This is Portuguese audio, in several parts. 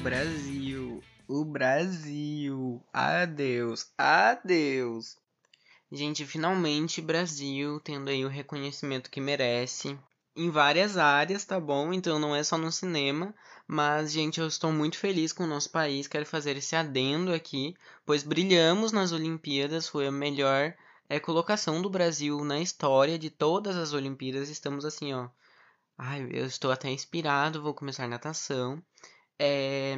Brasil. Adeus, adeus. Gente, finalmente Brasil tendo aí o reconhecimento que merece em várias áreas, tá bom? Então não é só no cinema, mas gente, eu estou muito feliz com o nosso país, quero fazer esse adendo aqui, pois brilhamos nas Olimpíadas, foi a melhor é, colocação do Brasil na história de todas as Olimpíadas. Estamos assim, ó. Ai, eu estou até inspirado, vou começar natação. É,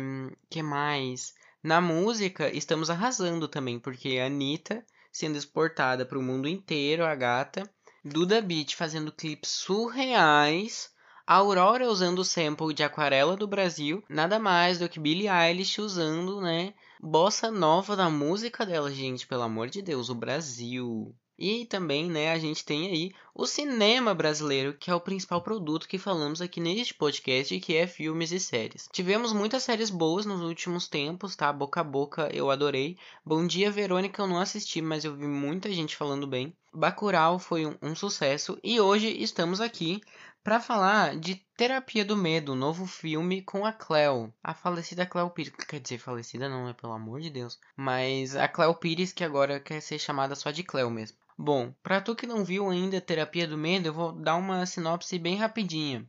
que mais? Na música, estamos arrasando também, porque a Anitta sendo exportada para o mundo inteiro, a gata. Duda Beat fazendo clipes surreais. Aurora usando o sample de Aquarela do Brasil. Nada mais do que Billie Eilish usando, né? Bossa nova da música dela, gente. Pelo amor de Deus, o Brasil. E também, né, a gente tem aí o cinema brasileiro, que é o principal produto que falamos aqui neste podcast, que é filmes e séries. Tivemos muitas séries boas nos últimos tempos, tá? Boca a boca eu adorei. Bom Dia Verônica eu não assisti, mas eu vi muita gente falando bem. Bacurau foi um, um sucesso e hoje estamos aqui para falar de Terapia do Medo, novo filme com a Cleo, a falecida Cleo Pires. Quer dizer, falecida não, é pelo amor de Deus. Mas a Cleo Pires que agora quer ser chamada só de Cleo mesmo. Bom, para tu que não viu ainda Terapia do Medo, eu vou dar uma sinopse bem rapidinha.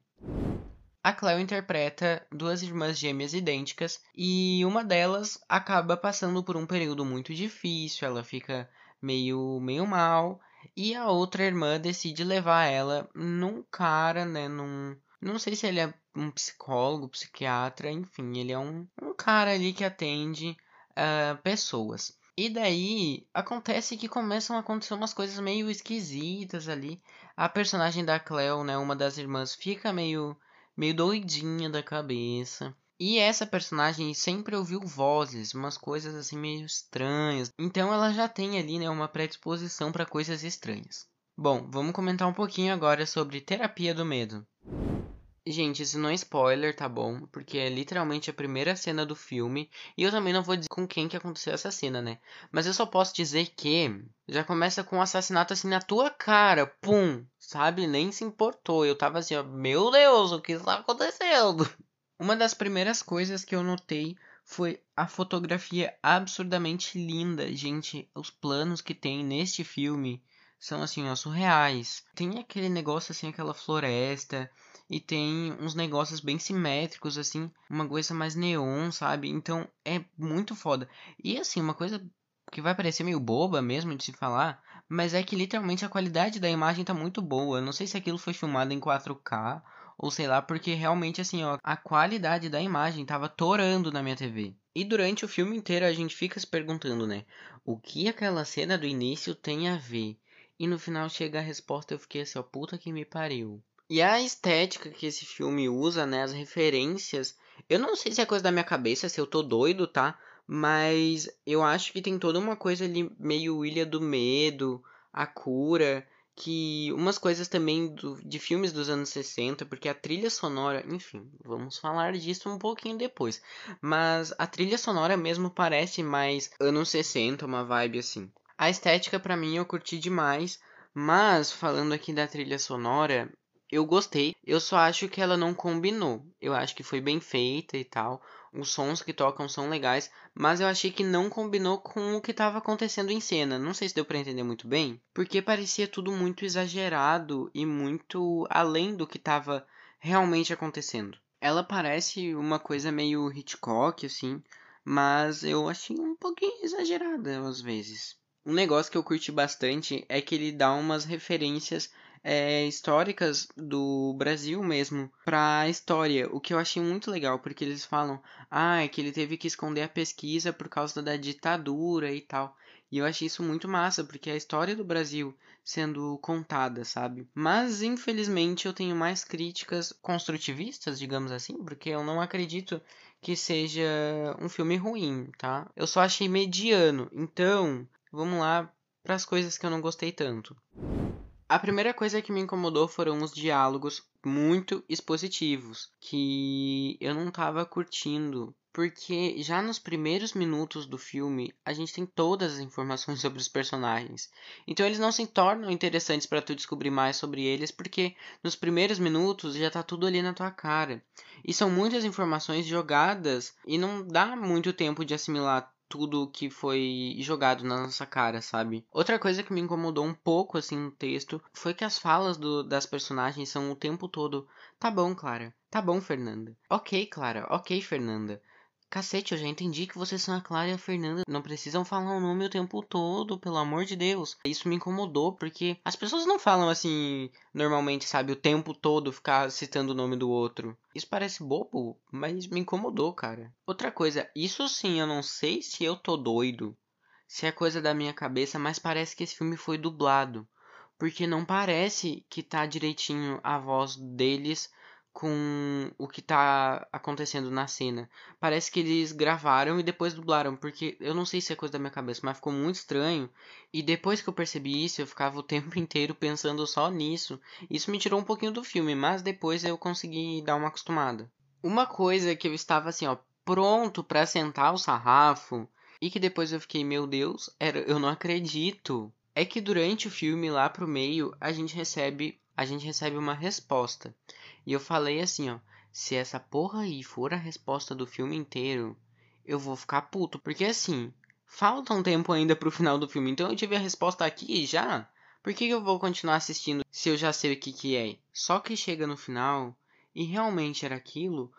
A Cleo interpreta duas irmãs gêmeas idênticas e uma delas acaba passando por um período muito difícil, ela fica meio meio mal e a outra irmã decide levar ela num cara, né, num não sei se ele é um psicólogo, psiquiatra, enfim, ele é um, um cara ali que atende uh, pessoas. E daí acontece que começam a acontecer umas coisas meio esquisitas ali. A personagem da Cleo, né, uma das irmãs, fica meio meio doidinha da cabeça. E essa personagem sempre ouviu vozes, umas coisas assim meio estranhas. Então ela já tem ali, né, uma predisposição para coisas estranhas. Bom, vamos comentar um pouquinho agora sobre terapia do medo. Gente, isso não é spoiler, tá bom? Porque é literalmente a primeira cena do filme. E eu também não vou dizer com quem que aconteceu essa cena, né? Mas eu só posso dizer que já começa com um assassinato assim na tua cara. Pum! Sabe? Nem se importou. Eu tava assim, ó, meu Deus, o que está acontecendo? Uma das primeiras coisas que eu notei foi a fotografia absurdamente linda. Gente, os planos que tem neste filme são assim, ó, surreais. Tem aquele negócio assim, aquela floresta e tem uns negócios bem simétricos, assim, uma coisa mais neon, sabe? Então é muito foda. E assim, uma coisa que vai parecer meio boba mesmo de se falar, mas é que literalmente a qualidade da imagem tá muito boa. não sei se aquilo foi filmado em 4K ou sei lá, porque realmente assim, ó, a qualidade da imagem tava torando na minha TV. E durante o filme inteiro a gente fica se perguntando, né, o que aquela cena do início tem a ver? E no final chega a resposta, eu fiquei assim, ó, puta que me pariu. E a estética que esse filme usa, né, as referências, eu não sei se é coisa da minha cabeça, se eu tô doido, tá? Mas eu acho que tem toda uma coisa ali meio Ilha do Medo, A Cura, que umas coisas também do, de filmes dos anos 60, porque a trilha sonora, enfim, vamos falar disso um pouquinho depois. Mas a trilha sonora mesmo parece mais anos 60, uma vibe assim. A estética para mim eu curti demais, mas falando aqui da trilha sonora, eu gostei. Eu só acho que ela não combinou. Eu acho que foi bem feita e tal. Os sons que tocam são legais, mas eu achei que não combinou com o que estava acontecendo em cena. Não sei se deu para entender muito bem, porque parecia tudo muito exagerado e muito além do que estava realmente acontecendo. Ela parece uma coisa meio Hitchcock assim, mas eu achei um pouquinho exagerada às vezes. Um negócio que eu curti bastante é que ele dá umas referências é, históricas do Brasil mesmo para a história, o que eu achei muito legal, porque eles falam, ah, é que ele teve que esconder a pesquisa por causa da ditadura e tal. E eu achei isso muito massa, porque é a história do Brasil sendo contada, sabe? Mas infelizmente eu tenho mais críticas construtivistas, digamos assim, porque eu não acredito que seja um filme ruim, tá? Eu só achei mediano. Então, vamos lá para as coisas que eu não gostei tanto. A primeira coisa que me incomodou foram os diálogos muito expositivos, que eu não tava curtindo porque já nos primeiros minutos do filme a gente tem todas as informações sobre os personagens. Então eles não se tornam interessantes para tu descobrir mais sobre eles, porque nos primeiros minutos já tá tudo ali na tua cara. E são muitas informações jogadas e não dá muito tempo de assimilar tudo que foi jogado na nossa cara, sabe? Outra coisa que me incomodou um pouco assim no texto foi que as falas do, das personagens são o tempo todo: "Tá bom, Clara. Tá bom, Fernanda. OK, Clara. OK, Fernanda." Cacete, eu já entendi que vocês são a Clara e a Fernanda. Não precisam falar o nome o tempo todo, pelo amor de Deus. Isso me incomodou, porque as pessoas não falam assim, normalmente, sabe, o tempo todo ficar citando o nome do outro. Isso parece bobo, mas me incomodou, cara. Outra coisa, isso sim, eu não sei se eu tô doido, se é coisa da minha cabeça, mas parece que esse filme foi dublado. Porque não parece que tá direitinho a voz deles com o que tá acontecendo na cena. Parece que eles gravaram e depois dublaram, porque eu não sei se é coisa da minha cabeça, mas ficou muito estranho. E depois que eu percebi isso, eu ficava o tempo inteiro pensando só nisso. Isso me tirou um pouquinho do filme, mas depois eu consegui dar uma acostumada. Uma coisa que eu estava assim, ó, pronto para sentar o sarrafo e que depois eu fiquei, meu Deus, era eu não acredito. É que durante o filme lá pro meio, a gente recebe a gente recebe uma resposta. E eu falei assim, ó, se essa porra aí for a resposta do filme inteiro, eu vou ficar puto, porque assim, falta um tempo ainda pro final do filme, então eu tive a resposta aqui já. Por que eu vou continuar assistindo se eu já sei o que que é? Só que chega no final e realmente era aquilo.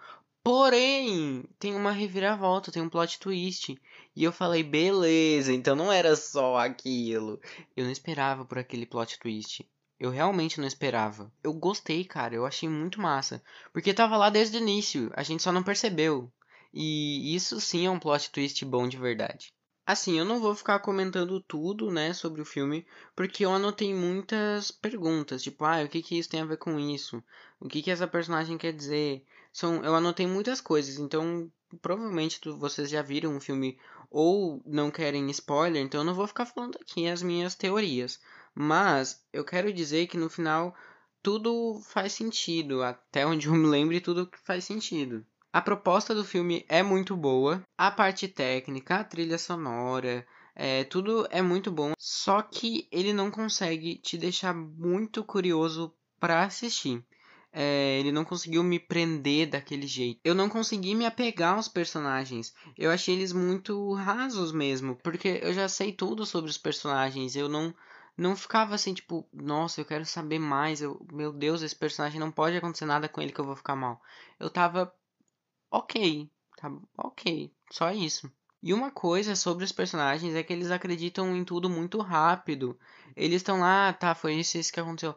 Porém, tem uma reviravolta, tem um plot twist. E eu falei, beleza, então não era só aquilo. Eu não esperava por aquele plot twist. Eu realmente não esperava. Eu gostei, cara. Eu achei muito massa. Porque tava lá desde o início. A gente só não percebeu. E isso sim é um plot twist bom de verdade. Assim, eu não vou ficar comentando tudo, né, sobre o filme, porque eu anotei muitas perguntas, tipo, ah, o que que isso tem a ver com isso? O que que essa personagem quer dizer? São, eu anotei muitas coisas, então provavelmente tu, vocês já viram o filme ou não querem spoiler, então eu não vou ficar falando aqui as minhas teorias. Mas eu quero dizer que no final tudo faz sentido, até onde eu me lembre, tudo faz sentido. A proposta do filme é muito boa, a parte técnica, a trilha sonora, é, tudo é muito bom, só que ele não consegue te deixar muito curioso para assistir. É, ele não conseguiu me prender daquele jeito. Eu não consegui me apegar aos personagens. Eu achei eles muito rasos mesmo, porque eu já sei tudo sobre os personagens. Eu não não ficava assim, tipo, nossa, eu quero saber mais. Eu, meu Deus, esse personagem não pode acontecer nada com ele que eu vou ficar mal. Eu tava ok, tá ok, só isso. E uma coisa sobre os personagens é que eles acreditam em tudo muito rápido. Eles estão lá, tá, foi isso, isso que aconteceu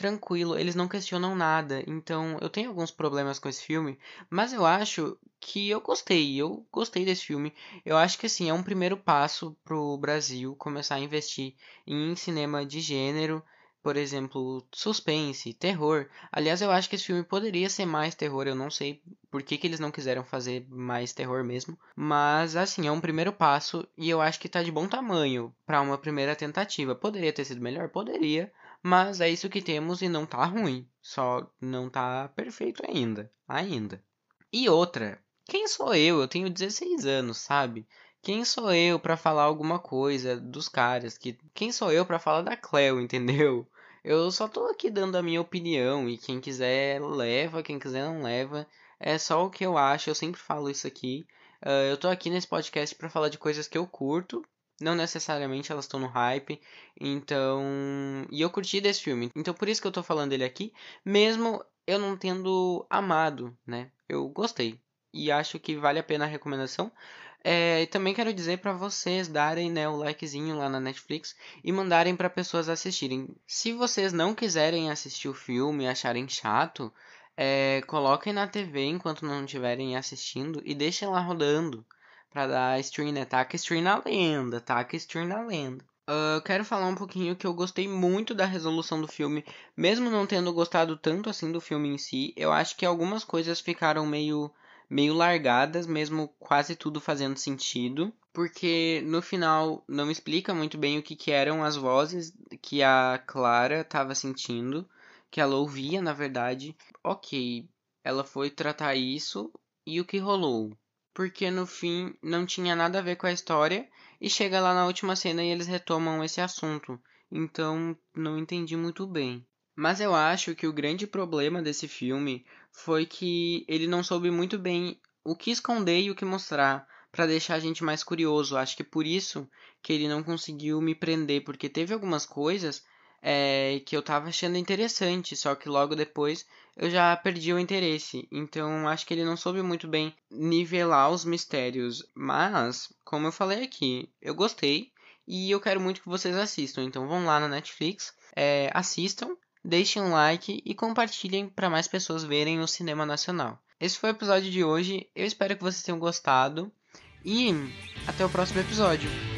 tranquilo, eles não questionam nada. Então, eu tenho alguns problemas com esse filme, mas eu acho que eu gostei. Eu gostei desse filme. Eu acho que assim, é um primeiro passo pro Brasil começar a investir em cinema de gênero, por exemplo, suspense, terror. Aliás, eu acho que esse filme poderia ser mais terror, eu não sei por que, que eles não quiseram fazer mais terror mesmo. Mas assim, é um primeiro passo e eu acho que tá de bom tamanho para uma primeira tentativa. Poderia ter sido melhor? Poderia. Mas é isso que temos e não tá ruim. Só não tá perfeito ainda. Ainda. E outra, quem sou eu? Eu tenho 16 anos, sabe? Quem sou eu para falar alguma coisa dos caras? Que quem sou eu para falar da Cleo, entendeu? Eu só tô aqui dando a minha opinião e quem quiser leva, quem quiser não leva. É só o que eu acho, eu sempre falo isso aqui. Uh, eu tô aqui nesse podcast para falar de coisas que eu curto não necessariamente elas estão no hype. Então. E eu curti desse filme. Então por isso que eu tô falando dele aqui. Mesmo eu não tendo amado, né? Eu gostei. E acho que vale a pena a recomendação. É, também quero dizer para vocês darem né, o likezinho lá na Netflix e mandarem para pessoas assistirem. Se vocês não quiserem assistir o filme e acharem chato, é, coloquem na TV enquanto não estiverem assistindo e deixem lá rodando para dar stream, né? Taca stream na lenda, taca stream na lenda. Uh, quero falar um pouquinho que eu gostei muito da resolução do filme, mesmo não tendo gostado tanto assim do filme em si. Eu acho que algumas coisas ficaram meio meio largadas, mesmo quase tudo fazendo sentido, porque no final não explica muito bem o que, que eram as vozes que a Clara estava sentindo, que ela ouvia, na verdade. Ok, ela foi tratar isso e o que rolou? Porque no fim não tinha nada a ver com a história e chega lá na última cena e eles retomam esse assunto. Então não entendi muito bem. Mas eu acho que o grande problema desse filme foi que ele não soube muito bem o que esconder e o que mostrar para deixar a gente mais curioso. Acho que por isso que ele não conseguiu me prender, porque teve algumas coisas é, que eu tava achando interessante, só que logo depois eu já perdi o interesse. Então acho que ele não soube muito bem nivelar os mistérios. Mas, como eu falei aqui, eu gostei e eu quero muito que vocês assistam. Então vão lá na Netflix, é, assistam, deixem um like e compartilhem para mais pessoas verem o cinema nacional. Esse foi o episódio de hoje. Eu espero que vocês tenham gostado. E até o próximo episódio.